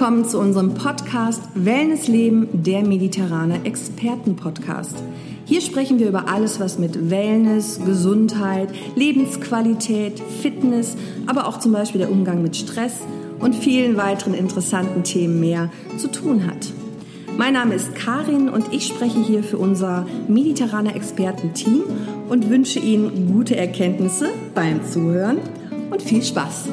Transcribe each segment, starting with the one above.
Willkommen zu unserem Podcast Wellness Leben, der mediterrane Experten-Podcast. Hier sprechen wir über alles, was mit Wellness, Gesundheit, Lebensqualität, Fitness, aber auch zum Beispiel der Umgang mit Stress und vielen weiteren interessanten Themen mehr zu tun hat. Mein Name ist Karin und ich spreche hier für unser mediterrane Experten-Team und wünsche Ihnen gute Erkenntnisse beim Zuhören und viel Spaß.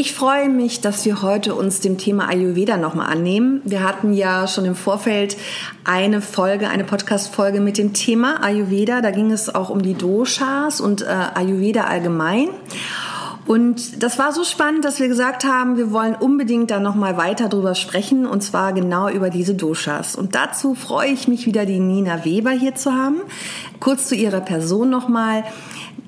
Ich freue mich, dass wir heute uns dem Thema Ayurveda nochmal annehmen. Wir hatten ja schon im Vorfeld eine Folge, eine Podcast-Folge mit dem Thema Ayurveda. Da ging es auch um die Doshas und äh, Ayurveda allgemein. Und das war so spannend, dass wir gesagt haben, wir wollen unbedingt da nochmal weiter drüber sprechen und zwar genau über diese Doshas. Und dazu freue ich mich wieder, die Nina Weber hier zu haben. Kurz zu ihrer Person nochmal.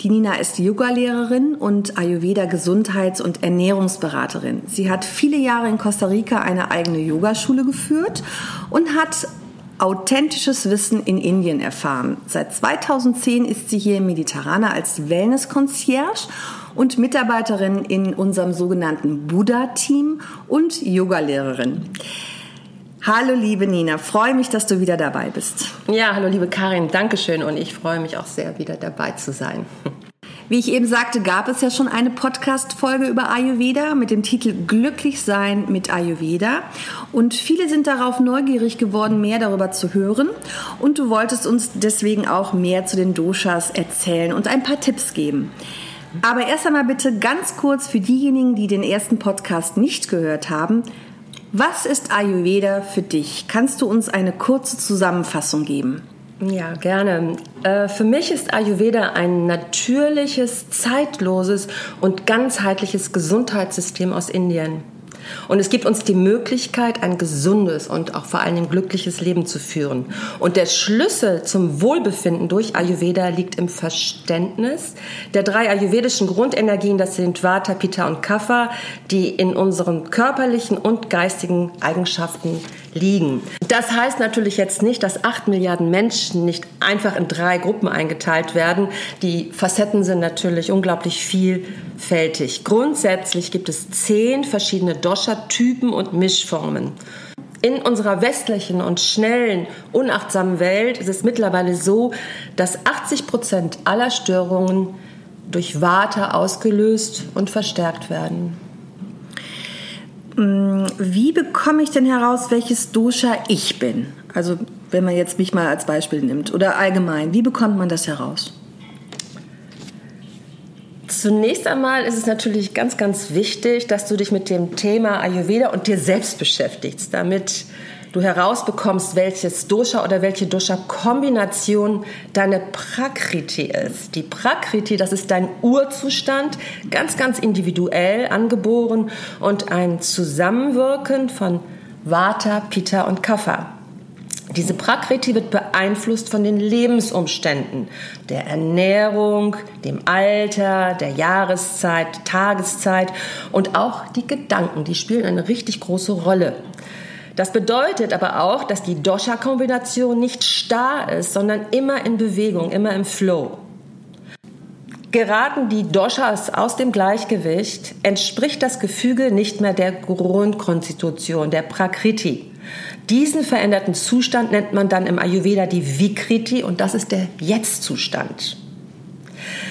Die Nina ist Yoga-Lehrerin und Ayurveda-Gesundheits- und Ernährungsberaterin. Sie hat viele Jahre in Costa Rica eine eigene Yogaschule geführt und hat authentisches Wissen in Indien erfahren. Seit 2010 ist sie hier im Mediterraner als Wellness-Concierge und Mitarbeiterin in unserem sogenannten Buddha-Team und Yogalehrerin. Hallo liebe Nina, freue mich, dass du wieder dabei bist. Ja, hallo liebe Karin, Dankeschön und ich freue mich auch sehr, wieder dabei zu sein. Wie ich eben sagte, gab es ja schon eine Podcast-Folge über Ayurveda mit dem Titel Glücklich sein mit Ayurveda. Und viele sind darauf neugierig geworden, mehr darüber zu hören. Und du wolltest uns deswegen auch mehr zu den Doshas erzählen und ein paar Tipps geben. Aber erst einmal bitte ganz kurz für diejenigen, die den ersten Podcast nicht gehört haben. Was ist Ayurveda für dich? Kannst du uns eine kurze Zusammenfassung geben? Ja, gerne. Äh, für mich ist Ayurveda ein natürliches, zeitloses und ganzheitliches Gesundheitssystem aus Indien. Und es gibt uns die Möglichkeit, ein gesundes und auch vor allen Dingen glückliches Leben zu führen. Und der Schlüssel zum Wohlbefinden durch Ayurveda liegt im Verständnis der drei ayurvedischen Grundenergien, das sind Vata, Pitta und Kapha, die in unseren körperlichen und geistigen Eigenschaften liegen. Das heißt natürlich jetzt nicht, dass acht Milliarden Menschen nicht einfach in drei Gruppen eingeteilt werden. Die Facetten sind natürlich unglaublich vielfältig. Grundsätzlich gibt es zehn verschiedene Dosha-Typen und Mischformen. In unserer westlichen und schnellen, unachtsamen Welt ist es mittlerweile so, dass 80 Prozent aller Störungen durch Vata ausgelöst und verstärkt werden. Mm, wie bekomme ich denn heraus, welches Dosha ich bin? Also wenn man jetzt mich mal als Beispiel nimmt oder allgemein, wie bekommt man das heraus? Zunächst einmal ist es natürlich ganz, ganz wichtig, dass du dich mit dem Thema Ayurveda und dir selbst beschäftigst, damit du herausbekommst, welches Dosha oder welche Dosha-Kombination deine Prakriti ist. Die Prakriti, das ist dein Urzustand, ganz, ganz individuell angeboren und ein Zusammenwirken von Vata, Pitta und Kapha. Diese Prakriti wird beeinflusst von den Lebensumständen, der Ernährung, dem Alter, der Jahreszeit, Tageszeit und auch die Gedanken, die spielen eine richtig große Rolle. Das bedeutet aber auch, dass die Dosha-Kombination nicht starr ist, sondern immer in Bewegung, immer im Flow. Geraten die Doshas aus dem Gleichgewicht, entspricht das Gefüge nicht mehr der Grundkonstitution, der Prakriti. Diesen veränderten Zustand nennt man dann im Ayurveda die Vikriti und das ist der Jetzt-Zustand.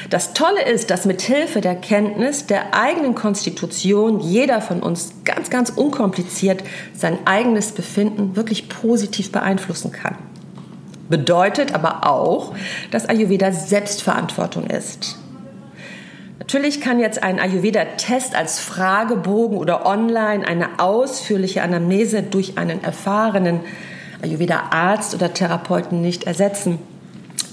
Das Tolle ist, dass mit Hilfe der Kenntnis der eigenen Konstitution jeder von uns ganz, ganz unkompliziert sein eigenes Befinden wirklich positiv beeinflussen kann. Bedeutet aber auch, dass Ayurveda Selbstverantwortung ist. Natürlich kann jetzt ein Ayurveda-Test als Fragebogen oder online eine ausführliche Anamnese durch einen erfahrenen Ayurveda-Arzt oder Therapeuten nicht ersetzen.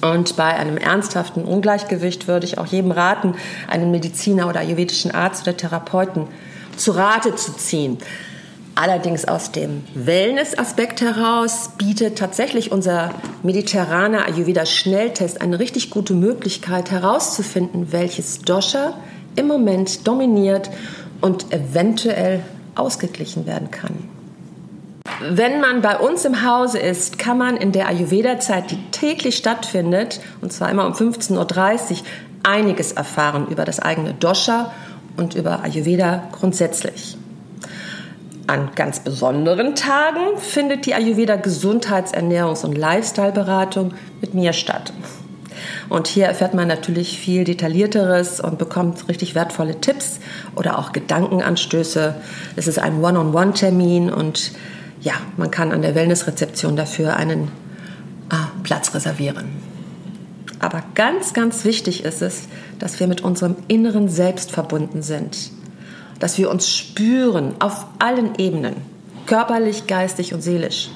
Und bei einem ernsthaften Ungleichgewicht würde ich auch jedem raten, einen Mediziner oder ayurvedischen Arzt oder Therapeuten zu Rate zu ziehen. Allerdings aus dem Wellness-Aspekt heraus bietet tatsächlich unser mediterraner Ayurveda-Schnelltest eine richtig gute Möglichkeit herauszufinden, welches Dosha im Moment dominiert und eventuell ausgeglichen werden kann. Wenn man bei uns im Hause ist, kann man in der Ayurveda-Zeit, die täglich stattfindet, und zwar immer um 15.30 Uhr, einiges erfahren über das eigene Dosha und über Ayurveda grundsätzlich. An ganz besonderen Tagen findet die Ayurveda Gesundheits-, Ernährungs- und Lifestyle-Beratung mit mir statt. Und hier erfährt man natürlich viel detaillierteres und bekommt richtig wertvolle Tipps oder auch Gedankenanstöße. Es ist ein One-on-One-Termin und ja, man kann an der Wellnessrezeption dafür einen ah, Platz reservieren. Aber ganz, ganz wichtig ist es, dass wir mit unserem inneren Selbst verbunden sind. Dass wir uns spüren auf allen Ebenen, körperlich, geistig und seelisch.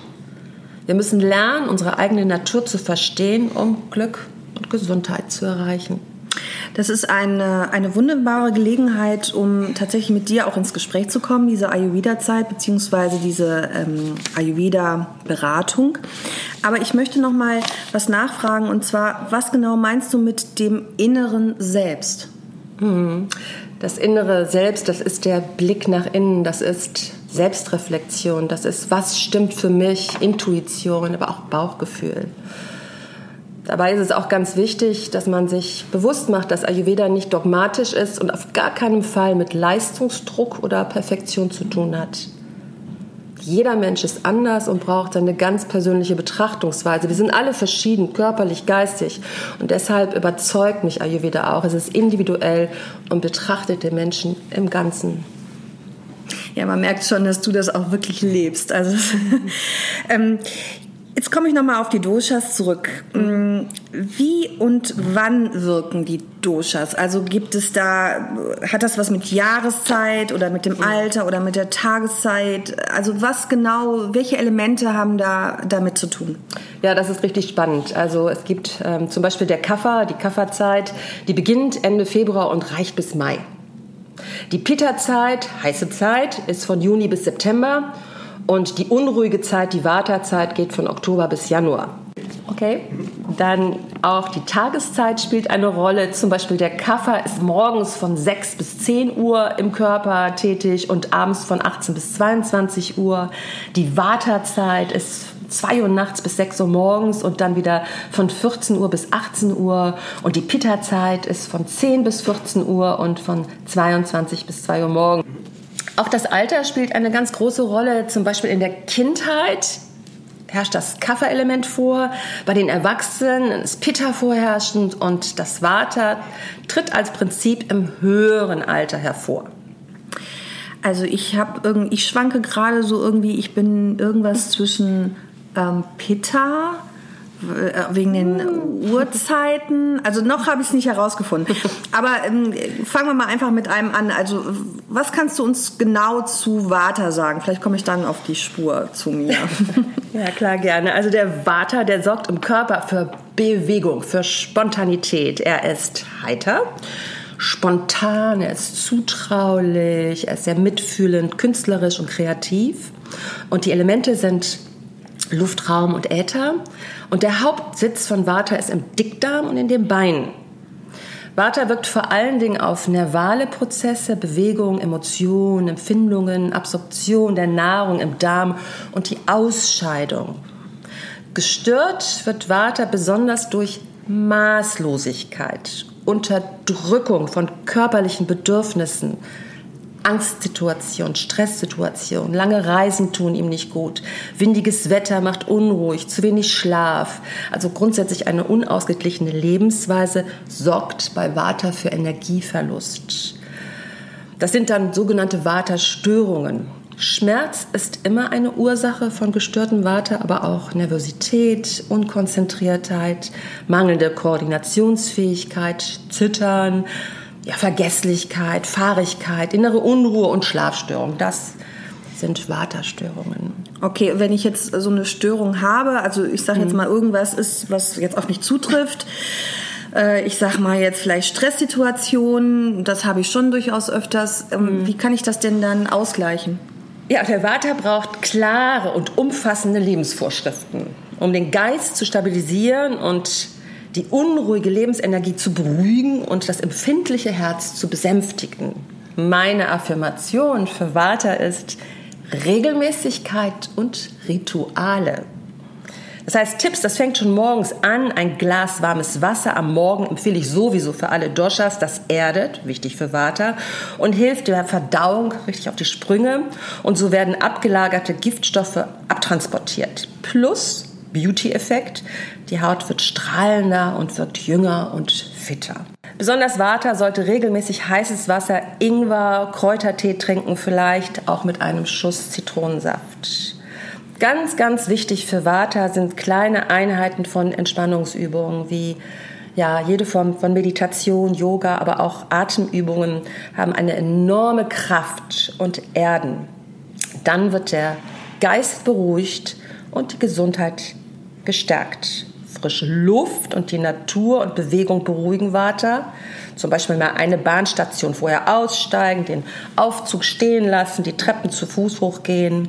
Wir müssen lernen, unsere eigene Natur zu verstehen, um Glück und Gesundheit zu erreichen. Das ist eine, eine wunderbare Gelegenheit, um tatsächlich mit dir auch ins Gespräch zu kommen, diese Ayurveda-Zeit bzw. diese ähm, Ayurveda-Beratung. Aber ich möchte noch mal was nachfragen und zwar, was genau meinst du mit dem inneren Selbst? Hm. Das innere Selbst, das ist der Blick nach innen, das ist Selbstreflexion, das ist, was stimmt für mich, Intuition, aber auch Bauchgefühl. Dabei ist es auch ganz wichtig, dass man sich bewusst macht, dass Ayurveda nicht dogmatisch ist und auf gar keinen Fall mit Leistungsdruck oder Perfektion zu tun hat. Jeder Mensch ist anders und braucht seine ganz persönliche Betrachtungsweise. Wir sind alle verschieden, körperlich, geistig. Und deshalb überzeugt mich Ayurveda auch. Es ist individuell und betrachtet den Menschen im Ganzen. Ja, man merkt schon, dass du das auch wirklich lebst. Also, ähm, Jetzt komme ich nochmal auf die Doshas zurück. Mm, wie und wann wirken die Doshas? Also gibt es da, hat das was mit Jahreszeit oder mit dem Alter oder mit der Tageszeit? Also was genau, welche Elemente haben da damit zu tun? Ja, das ist richtig spannend. Also es gibt ähm, zum Beispiel der Kaffer, die Kafferzeit, die beginnt Ende Februar und reicht bis Mai. Die Pitta-Zeit, heiße Zeit, ist von Juni bis September und die unruhige Zeit, die Wartezeit, geht von Oktober bis Januar. Okay. Dann auch die Tageszeit spielt eine Rolle. Zum Beispiel der Kaffer ist morgens von 6 bis 10 Uhr im Körper tätig und abends von 18 bis 22 Uhr. Die Wartezeit ist 2 Uhr nachts bis 6 Uhr morgens und dann wieder von 14 Uhr bis 18 Uhr. Und die Pitta-Zeit ist von 10 bis 14 Uhr und von 22 bis 2 Uhr morgens. Auch das Alter spielt eine ganz große Rolle. Zum Beispiel in der Kindheit herrscht das Kafferelement vor, bei den Erwachsenen ist Pitta vorherrschend und das Vata tritt als Prinzip im höheren Alter hervor. Also ich habe irgendwie, ich schwanke gerade so irgendwie, ich bin irgendwas zwischen ähm, Pitta wegen den Uhrzeiten. Also noch habe ich es nicht herausgefunden. Aber ähm, fangen wir mal einfach mit einem an. Also was kannst du uns genau zu Vata sagen? Vielleicht komme ich dann auf die Spur zu mir. ja, klar, gerne. Also der Vata, der sorgt im Körper für Bewegung, für Spontanität. Er ist heiter spontan, er ist zutraulich, er ist sehr mitfühlend, künstlerisch und kreativ. Und die Elemente sind Luftraum und Äther. Und der Hauptsitz von Vata ist im Dickdarm und in den Beinen. Vata wirkt vor allen Dingen auf nervale Prozesse, Bewegung, Emotionen, Empfindungen, Absorption der Nahrung im Darm und die Ausscheidung. Gestört wird Vata besonders durch Maßlosigkeit, Unterdrückung von körperlichen Bedürfnissen, Angstsituation, Stresssituation, lange Reisen tun ihm nicht gut, windiges Wetter macht unruhig, zu wenig Schlaf, also grundsätzlich eine unausgeglichene Lebensweise sorgt bei Vata für Energieverlust. Das sind dann sogenannte Vata-Störungen. Schmerz ist immer eine Ursache von gestörtem Vata, aber auch Nervosität, Unkonzentriertheit, mangelnde Koordinationsfähigkeit, Zittern, ja, Vergesslichkeit, Fahrigkeit, innere Unruhe und Schlafstörung. Das sind Vata-Störungen. Okay, wenn ich jetzt so eine Störung habe, also ich sage jetzt mhm. mal, irgendwas ist, was jetzt auf mich zutrifft, äh, ich sag mal jetzt vielleicht Stresssituationen, das habe ich schon durchaus öfters. Ähm, mhm. Wie kann ich das denn dann ausgleichen? Ja, der Vata braucht klare und umfassende Lebensvorschriften, um den Geist zu stabilisieren und die unruhige Lebensenergie zu beruhigen und das empfindliche Herz zu besänftigen. Meine Affirmation für Vata ist, Regelmäßigkeit und Rituale. Das heißt, Tipps, das fängt schon morgens an. Ein Glas warmes Wasser am Morgen empfehle ich sowieso für alle Doshas. Das erdet, wichtig für Vata, und hilft der Verdauung richtig auf die Sprünge. Und so werden abgelagerte Giftstoffe abtransportiert. Plus Beauty-Effekt. Die Haut wird strahlender und wird jünger und fitter. Besonders Vata sollte regelmäßig heißes Wasser, Ingwer, Kräutertee trinken, vielleicht auch mit einem Schuss Zitronensaft. Ganz, ganz wichtig für Vata sind kleine Einheiten von Entspannungsübungen wie ja, jede Form von Meditation, Yoga, aber auch Atemübungen haben eine enorme Kraft und erden. Dann wird der Geist beruhigt und die Gesundheit gestärkt. Frische Luft und die Natur und Bewegung beruhigen Vata. Zum Beispiel mal eine Bahnstation vorher aussteigen, den Aufzug stehen lassen, die Treppen zu Fuß hochgehen.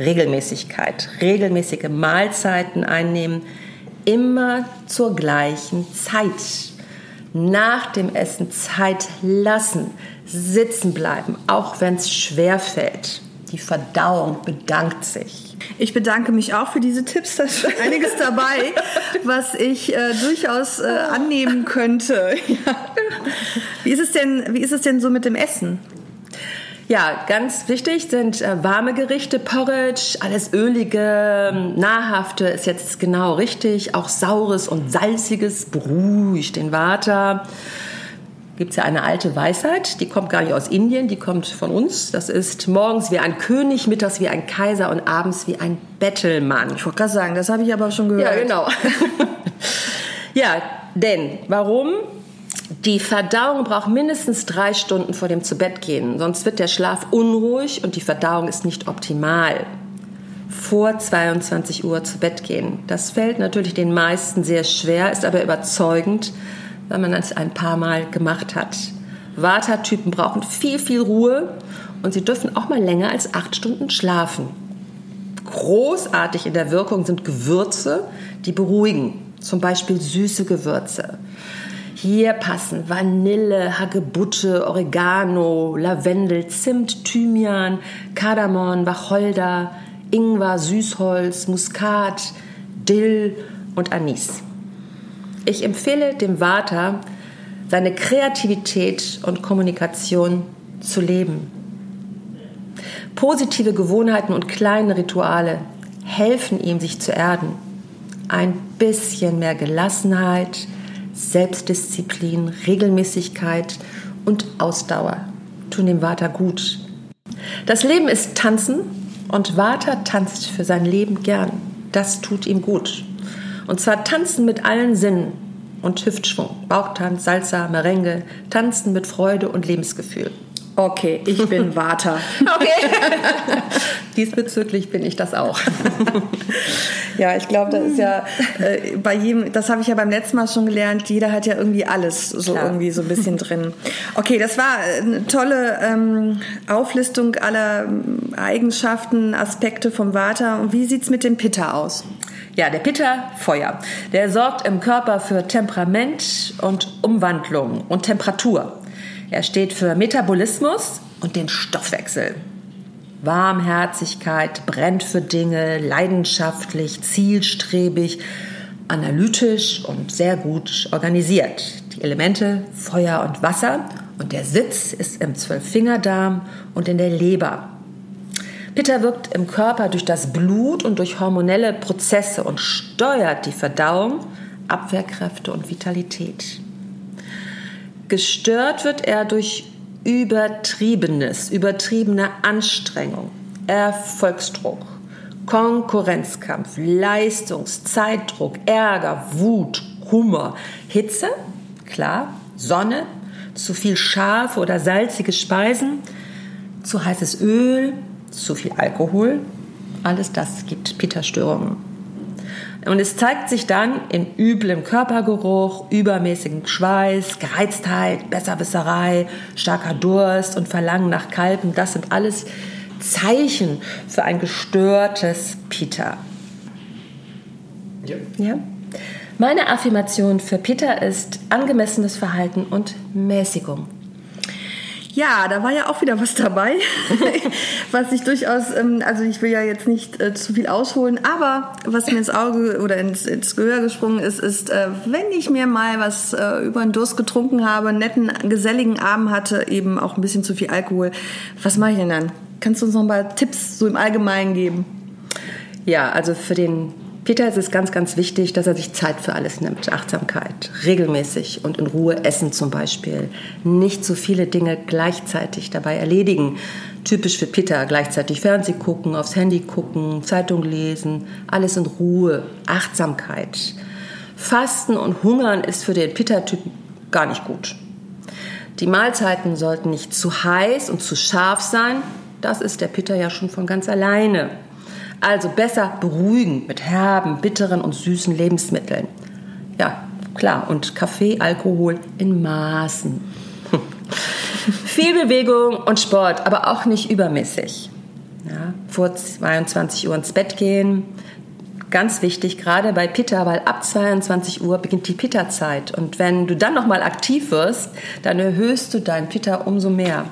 Regelmäßigkeit, regelmäßige Mahlzeiten einnehmen, immer zur gleichen Zeit. Nach dem Essen Zeit lassen, sitzen bleiben, auch wenn es schwer fällt. Die Verdauung bedankt sich. Ich bedanke mich auch für diese Tipps. Da ist einiges dabei, was ich äh, durchaus äh, annehmen könnte. Ja. Wie, ist es denn, wie ist es denn so mit dem Essen? Ja, ganz wichtig sind äh, warme Gerichte, Porridge, alles ölige, nahrhafte ist jetzt genau richtig. Auch saures und salziges beruhigt den Vata. Gibt es ja eine alte Weisheit, die kommt gar nicht aus Indien, die kommt von uns. Das ist morgens wie ein König, mittags wie ein Kaiser und abends wie ein Bettelmann. Ich wollte gerade sagen, das habe ich aber schon gehört. Ja, genau. ja, denn warum? Die Verdauung braucht mindestens drei Stunden vor dem Zubettgehen, sonst wird der Schlaf unruhig und die Verdauung ist nicht optimal. Vor 22 Uhr zu Bett gehen. Das fällt natürlich den meisten sehr schwer, ist aber überzeugend, wenn man es ein paar Mal gemacht hat. Vata-Typen brauchen viel, viel Ruhe und sie dürfen auch mal länger als acht Stunden schlafen. Großartig in der Wirkung sind Gewürze, die beruhigen, zum Beispiel süße Gewürze. Hier passen Vanille, Hagebutte, Oregano, Lavendel, Zimt, Thymian, Kardamom, Wacholder, Ingwer, Süßholz, Muskat, Dill und Anis. Ich empfehle dem Vata, seine Kreativität und Kommunikation zu leben. Positive Gewohnheiten und kleine Rituale helfen ihm, sich zu erden. Ein bisschen mehr Gelassenheit, Selbstdisziplin, Regelmäßigkeit und Ausdauer tun dem Vata gut. Das Leben ist Tanzen und Vata tanzt für sein Leben gern. Das tut ihm gut. Und zwar tanzen mit allen Sinnen und Hüftschwung, Bauchtanz, Salsa, Merengue, tanzen mit Freude und Lebensgefühl. Okay, ich bin Vata. okay. Diesbezüglich bin ich das auch. ja, ich glaube, das ist ja äh, bei jedem, das habe ich ja beim letzten Mal schon gelernt, jeder hat ja irgendwie alles so Klar. irgendwie so ein bisschen drin. Okay, das war eine tolle ähm, Auflistung aller ähm, Eigenschaften, Aspekte vom Vata. Und wie sieht es mit dem Pitta aus? Ja, der Pitta, Feuer. Der sorgt im Körper für Temperament und Umwandlung und Temperatur. Er steht für Metabolismus und den Stoffwechsel. Warmherzigkeit, brennt für Dinge, leidenschaftlich, zielstrebig, analytisch und sehr gut organisiert. Die Elemente Feuer und Wasser und der Sitz ist im Zwölffingerdarm und in der Leber. Pitta wirkt im Körper durch das Blut und durch hormonelle Prozesse und steuert die Verdauung, Abwehrkräfte und Vitalität. Gestört wird er durch übertriebenes, übertriebene Anstrengung, Erfolgsdruck, Konkurrenzkampf, Leistungs-, Zeitdruck, Ärger, Wut, Humor, Hitze, klar, Sonne, zu viel scharfe oder salzige Speisen, zu heißes Öl, zu viel Alkohol, alles das gibt Pitta-Störungen. Und es zeigt sich dann in üblem Körpergeruch, übermäßigem Schweiß, Gereiztheit, Besserwisserei, starker Durst und Verlangen nach Kalben. Das sind alles Zeichen für ein gestörtes Pitta. Ja. ja? Meine Affirmation für Pitta ist angemessenes Verhalten und Mäßigung. Ja, da war ja auch wieder was dabei, was ich durchaus, ähm, also ich will ja jetzt nicht äh, zu viel ausholen, aber was mir ins Auge oder ins, ins Gehör gesprungen ist, ist, äh, wenn ich mir mal was äh, über den Durst getrunken habe, einen netten, geselligen Abend hatte, eben auch ein bisschen zu viel Alkohol, was mache ich denn dann? Kannst du uns noch ein paar Tipps so im Allgemeinen geben? Ja, also für den Peter ist es ganz, ganz wichtig, dass er sich Zeit für alles nimmt. Achtsamkeit, regelmäßig und in Ruhe essen zum Beispiel. Nicht so viele Dinge gleichzeitig dabei erledigen. Typisch für Peter, gleichzeitig Fernsehen gucken, aufs Handy gucken, Zeitung lesen, alles in Ruhe, Achtsamkeit. Fasten und Hungern ist für den Peter-Typen gar nicht gut. Die Mahlzeiten sollten nicht zu heiß und zu scharf sein. Das ist der Peter ja schon von ganz alleine. Also besser beruhigen mit herben, bitteren und süßen Lebensmitteln. Ja, klar. Und Kaffee, Alkohol in Maßen. Viel Bewegung und Sport, aber auch nicht übermäßig. Ja, vor 22 Uhr ins Bett gehen. Ganz wichtig, gerade bei Pitta, weil ab 22 Uhr beginnt die Pitta-Zeit. Und wenn du dann nochmal aktiv wirst, dann erhöhst du dein Pitta umso mehr.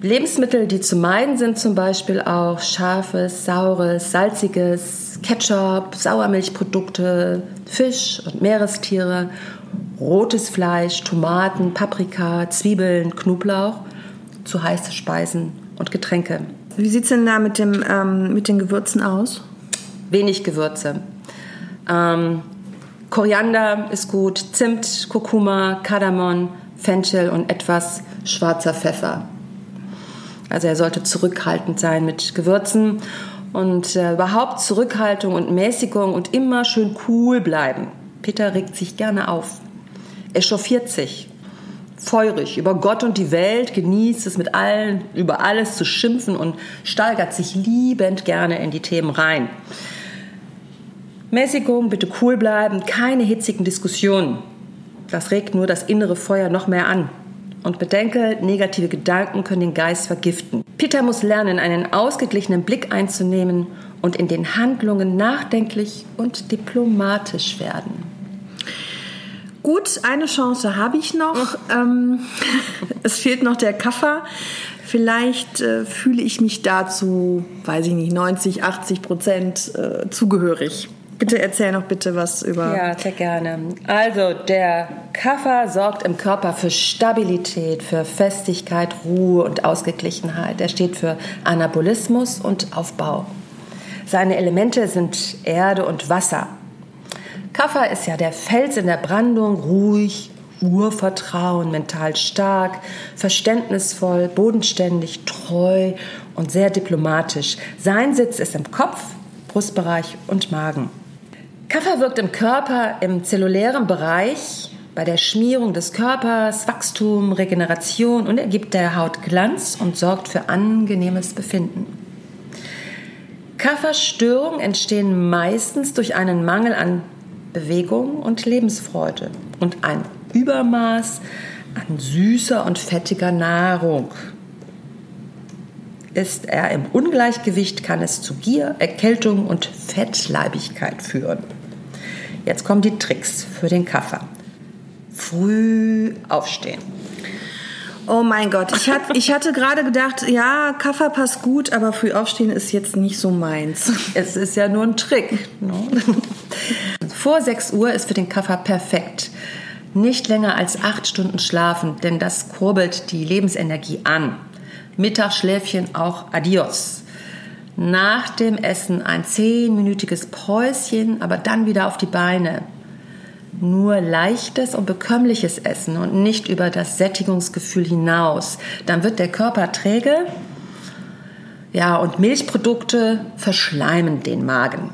Lebensmittel, die zu meiden sind, zum Beispiel auch scharfes, saures, salziges, Ketchup, Sauermilchprodukte, Fisch und Meerestiere, rotes Fleisch, Tomaten, Paprika, Zwiebeln, Knoblauch, zu heiße Speisen und Getränke. Wie sieht es denn da mit, dem, ähm, mit den Gewürzen aus? Wenig Gewürze. Ähm, Koriander ist gut, Zimt, Kurkuma, Kardamom, Fenchel und etwas schwarzer Pfeffer. Also er sollte zurückhaltend sein mit Gewürzen und äh, überhaupt Zurückhaltung und Mäßigung und immer schön cool bleiben. Peter regt sich gerne auf. Er chauffiert sich. Feurig über Gott und die Welt, genießt es mit allen, über alles zu schimpfen und steigert sich liebend gerne in die Themen rein. Mäßigung, bitte cool bleiben, keine hitzigen Diskussionen. Das regt nur das innere Feuer noch mehr an. Und bedenke, negative Gedanken können den Geist vergiften. Peter muss lernen, einen ausgeglichenen Blick einzunehmen und in den Handlungen nachdenklich und diplomatisch werden. Gut, eine Chance habe ich noch. ähm, es fehlt noch der Kaffer. Vielleicht äh, fühle ich mich dazu, weiß ich nicht, 90, 80 Prozent äh, zugehörig. Bitte erzähl noch bitte was über. Ja, sehr gerne. Also der Kaffer sorgt im Körper für Stabilität, für Festigkeit, Ruhe und Ausgeglichenheit. Er steht für Anabolismus und Aufbau. Seine Elemente sind Erde und Wasser. Kaffer ist ja der Fels in der Brandung, ruhig, Urvertrauen, mental stark, verständnisvoll, bodenständig, treu und sehr diplomatisch. Sein Sitz ist im Kopf, Brustbereich und Magen. Kaffer wirkt im Körper im zellulären Bereich bei der Schmierung des Körpers, Wachstum, Regeneration und er gibt der Haut Glanz und sorgt für angenehmes Befinden. Kafferstörungen entstehen meistens durch einen Mangel an Bewegung und Lebensfreude und ein Übermaß an süßer und fettiger Nahrung. Ist er im Ungleichgewicht, kann es zu Gier, Erkältung und Fettleibigkeit führen. Jetzt kommen die Tricks für den Kaffer. Früh aufstehen. Oh mein Gott, ich, hat, ich hatte gerade gedacht, ja, Kaffer passt gut, aber früh aufstehen ist jetzt nicht so meins. Es ist ja nur ein Trick. Ne? Vor 6 Uhr ist für den Kaffer perfekt. Nicht länger als acht Stunden schlafen, denn das kurbelt die Lebensenergie an. Mittagsschläfchen auch adios nach dem Essen ein zehnminütiges Päuschen, aber dann wieder auf die Beine. Nur leichtes und bekömmliches Essen und nicht über das Sättigungsgefühl hinaus. Dann wird der Körper träge. Ja, und Milchprodukte verschleimen den Magen.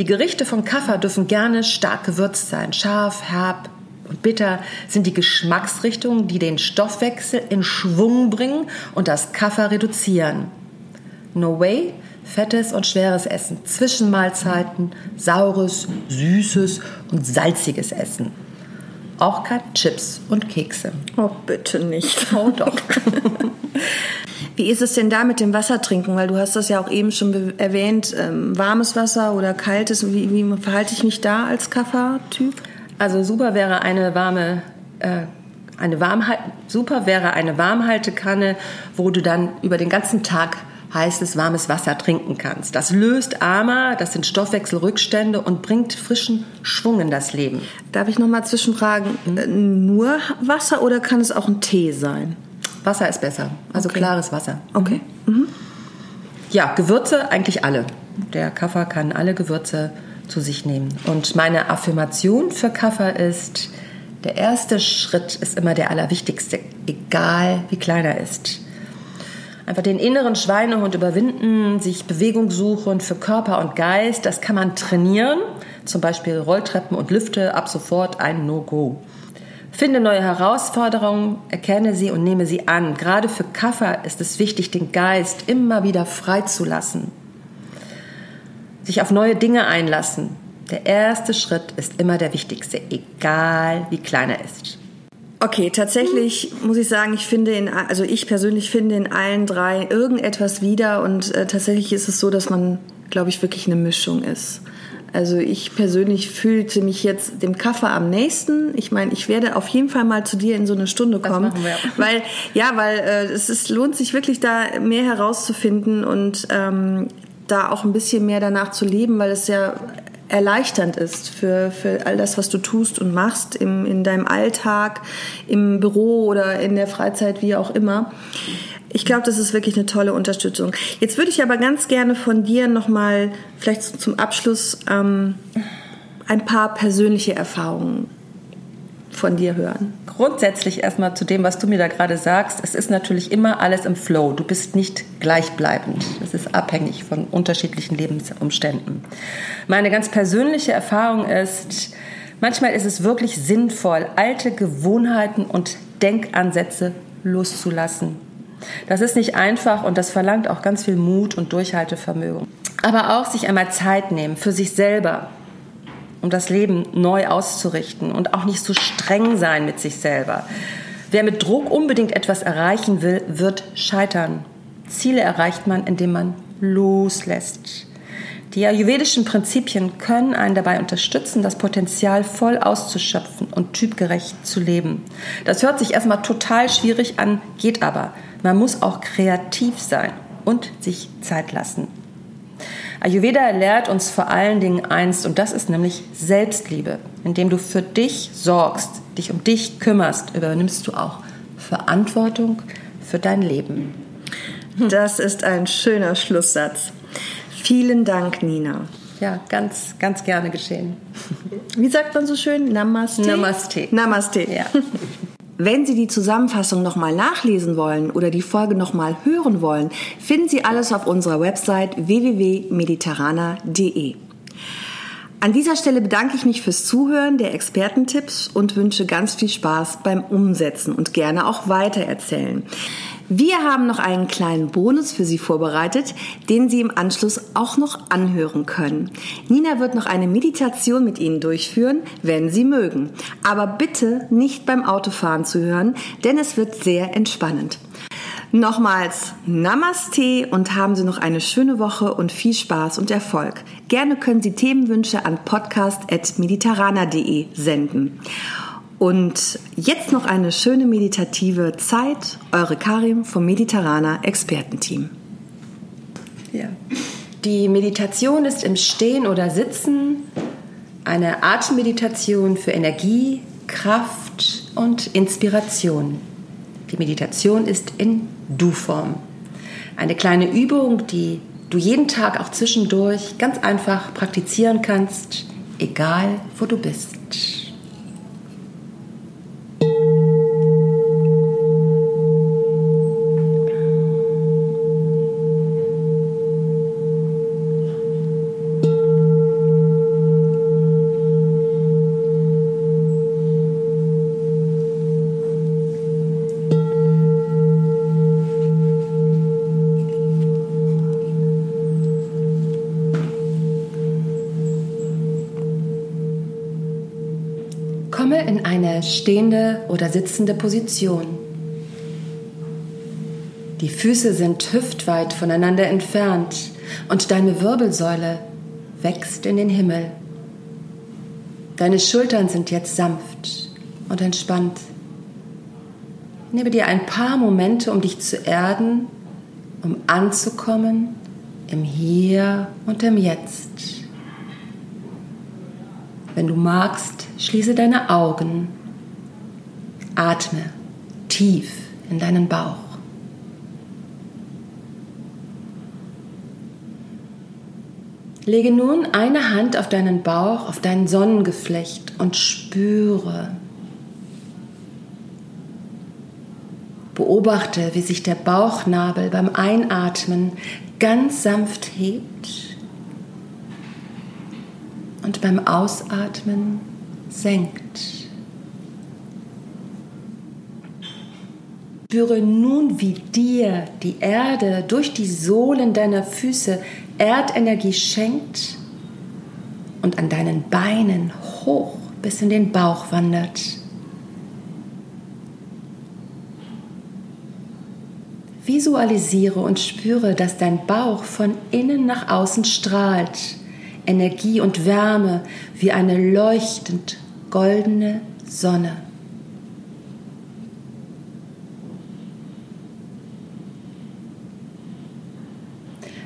Die Gerichte von Kaffer dürfen gerne stark gewürzt sein. Scharf, herb und bitter sind die Geschmacksrichtungen, die den Stoffwechsel in Schwung bringen und das Kaffer reduzieren. No way, fettes und schweres Essen, Zwischenmahlzeiten, saures, süßes und salziges Essen. Auch kein Chips und Kekse. Oh, bitte nicht. Oh doch. Wie ist es denn da mit dem Wassertrinken? Weil du hast das ja auch eben schon erwähnt, ähm, warmes Wasser oder kaltes. Wie, wie verhalte ich mich da als Kaffertyp? Also super wäre eine warme äh, Eine Warmhalt super wäre eine Warmhaltekanne, wo du dann über den ganzen Tag heißes, warmes Wasser trinken kannst. Das löst Ama, das sind Stoffwechselrückstände und bringt frischen Schwung in das Leben. Darf ich noch mal zwischenfragen, mhm. nur Wasser oder kann es auch ein Tee sein? Wasser ist besser, also okay. klares Wasser. Okay. Mhm. Ja, Gewürze eigentlich alle. Der Kaffer kann alle Gewürze zu sich nehmen. Und meine Affirmation für Kaffer ist, der erste Schritt ist immer der allerwichtigste, egal wie klein er ist. Einfach den inneren Schweinehund überwinden, sich Bewegung suchen für Körper und Geist, das kann man trainieren. Zum Beispiel Rolltreppen und Lüfte, ab sofort ein No-Go. Finde neue Herausforderungen, erkenne sie und nehme sie an. Gerade für Kaffer ist es wichtig, den Geist immer wieder freizulassen. Sich auf neue Dinge einlassen. Der erste Schritt ist immer der wichtigste, egal wie klein er ist. Okay, tatsächlich muss ich sagen, ich finde in, also ich persönlich finde in allen drei irgendetwas wieder und äh, tatsächlich ist es so, dass man, glaube ich, wirklich eine Mischung ist. Also ich persönlich fühlte mich jetzt dem Kaffee am nächsten. Ich meine, ich werde auf jeden Fall mal zu dir in so eine Stunde kommen, weil ja, weil äh, es ist, lohnt sich wirklich da mehr herauszufinden und ähm, da auch ein bisschen mehr danach zu leben, weil es ja erleichternd ist für, für all das, was du tust und machst im, in deinem Alltag, im Büro oder in der Freizeit, wie auch immer. Ich glaube, das ist wirklich eine tolle Unterstützung. Jetzt würde ich aber ganz gerne von dir nochmal vielleicht zum Abschluss ähm, ein paar persönliche Erfahrungen von dir hören? Grundsätzlich erstmal zu dem, was du mir da gerade sagst. Es ist natürlich immer alles im Flow. Du bist nicht gleichbleibend. Es ist abhängig von unterschiedlichen Lebensumständen. Meine ganz persönliche Erfahrung ist, manchmal ist es wirklich sinnvoll, alte Gewohnheiten und Denkansätze loszulassen. Das ist nicht einfach und das verlangt auch ganz viel Mut und Durchhaltevermögen. Aber auch sich einmal Zeit nehmen für sich selber, um das Leben neu auszurichten und auch nicht so streng sein mit sich selber. Wer mit Druck unbedingt etwas erreichen will, wird scheitern. Ziele erreicht man, indem man loslässt. Die ayurvedischen Prinzipien können einen dabei unterstützen, das Potenzial voll auszuschöpfen und typgerecht zu leben. Das hört sich erstmal total schwierig an, geht aber. Man muss auch kreativ sein und sich Zeit lassen. Ayurveda lehrt uns vor allen Dingen eins, und das ist nämlich Selbstliebe. Indem du für dich sorgst, dich um dich kümmerst, übernimmst du auch Verantwortung für dein Leben. Das ist ein schöner Schlusssatz. Vielen Dank, Nina. Ja, ganz, ganz gerne geschehen. Wie sagt man so schön? Namaste? Namaste. Namaste. Ja. Wenn Sie die Zusammenfassung nochmal nachlesen wollen oder die Folge nochmal hören wollen, finden Sie alles auf unserer Website www.mediterraner.de. An dieser Stelle bedanke ich mich fürs Zuhören der Expertentipps und wünsche ganz viel Spaß beim Umsetzen und gerne auch weitererzählen. Wir haben noch einen kleinen Bonus für Sie vorbereitet, den Sie im Anschluss auch noch anhören können. Nina wird noch eine Meditation mit Ihnen durchführen, wenn Sie mögen. Aber bitte nicht beim Autofahren zu hören, denn es wird sehr entspannend. Nochmals Namaste und haben Sie noch eine schöne Woche und viel Spaß und Erfolg. Gerne können Sie Themenwünsche an podcast.mediterraner.de senden. Und jetzt noch eine schöne meditative Zeit. Eure Karim vom Mediterraner Expertenteam. Ja. Die Meditation ist im Stehen oder Sitzen eine Atemmeditation für Energie, Kraft und Inspiration. Die Meditation ist in Du-Form. Eine kleine Übung, die du jeden Tag auch zwischendurch ganz einfach praktizieren kannst, egal wo du bist. Komme in eine stehende oder sitzende Position. Die Füße sind hüftweit voneinander entfernt und deine Wirbelsäule wächst in den Himmel. Deine Schultern sind jetzt sanft und entspannt. Nehme dir ein paar Momente, um dich zu erden, um anzukommen im Hier und im Jetzt. Wenn du magst, schließe deine Augen, atme tief in deinen Bauch. Lege nun eine Hand auf deinen Bauch, auf dein Sonnengeflecht und spüre, Beobachte, wie sich der Bauchnabel beim Einatmen ganz sanft hebt und beim Ausatmen senkt. Spüre nun, wie dir die Erde durch die Sohlen deiner Füße Erdenergie schenkt und an deinen Beinen hoch bis in den Bauch wandert. Visualisiere und spüre, dass dein Bauch von innen nach außen strahlt, Energie und Wärme wie eine leuchtend goldene Sonne.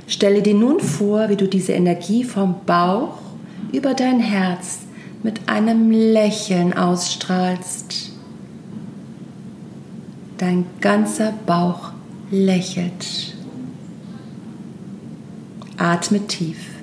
Stelle dir nun vor, wie du diese Energie vom Bauch über dein Herz mit einem Lächeln ausstrahlst. Dein ganzer Bauch lächelt. Atme tief.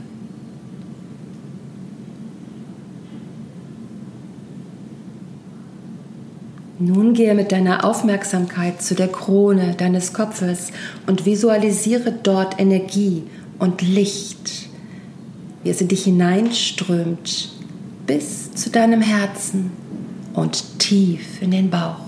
Nun gehe mit deiner Aufmerksamkeit zu der Krone deines Kopfes und visualisiere dort Energie und Licht, wie es in dich hineinströmt bis zu deinem Herzen und tief in den Bauch.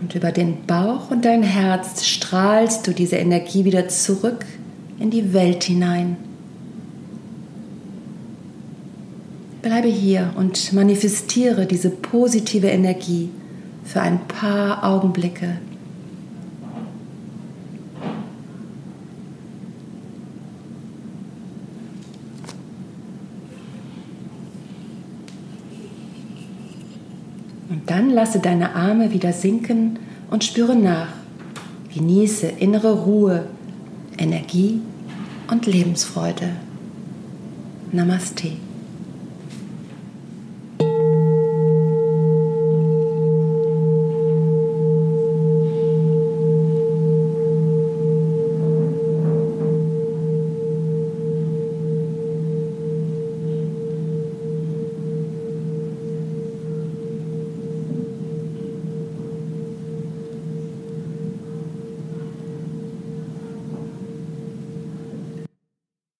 Und über den Bauch und dein Herz strahlst du diese Energie wieder zurück in die Welt hinein. Bleibe hier und manifestiere diese positive Energie für ein paar Augenblicke. Und dann lasse deine Arme wieder sinken und spüre nach. Genieße innere Ruhe, Energie und Lebensfreude. Namaste.